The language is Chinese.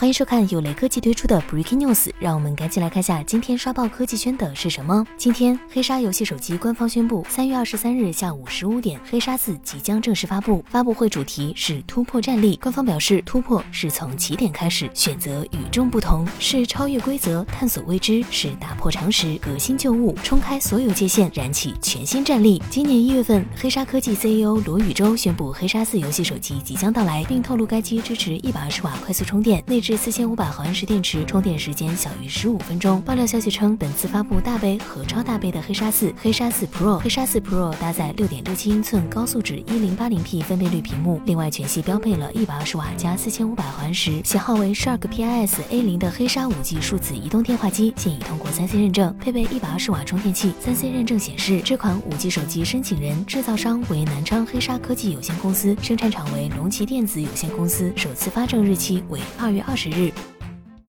欢迎收看有雷科技推出的 Breaking News，让我们赶紧来看下今天刷爆科技圈的是什么。今天，黑鲨游戏手机官方宣布，三月二十三日下午十五点，黑鲨四即将正式发布。发布会主题是突破战力。官方表示，突破是从起点开始，选择与众不同，是超越规则，探索未知，是打破常识，革新旧物，冲开所有界限，燃起全新战力。今年一月份，黑鲨科技 CEO 罗宇洲宣布，黑鲨四游戏手机即将到来，并透露该机支持一百二十瓦快速充电，内置。至四千五百毫安时电池，充电时间小于十五分钟。爆料消息称，本次发布大杯和超大杯的黑鲨四、黑鲨四 Pro、黑鲨四 Pro 搭载六点六七英寸高素质一零八零 P 分辨率屏幕，另外全系标配了一百二十瓦加四千五百毫安时、型号为 Shark PIS A 零的黑鲨五 G 数字移动电话机，现已通过三 C 认证，配备一百二十瓦充电器。三 C 认证显示，这款五 G 手机申请人、制造商为南昌黑鲨科技有限公司，生产厂为龙旗电子有限公司，首次发证日期为二月二十日。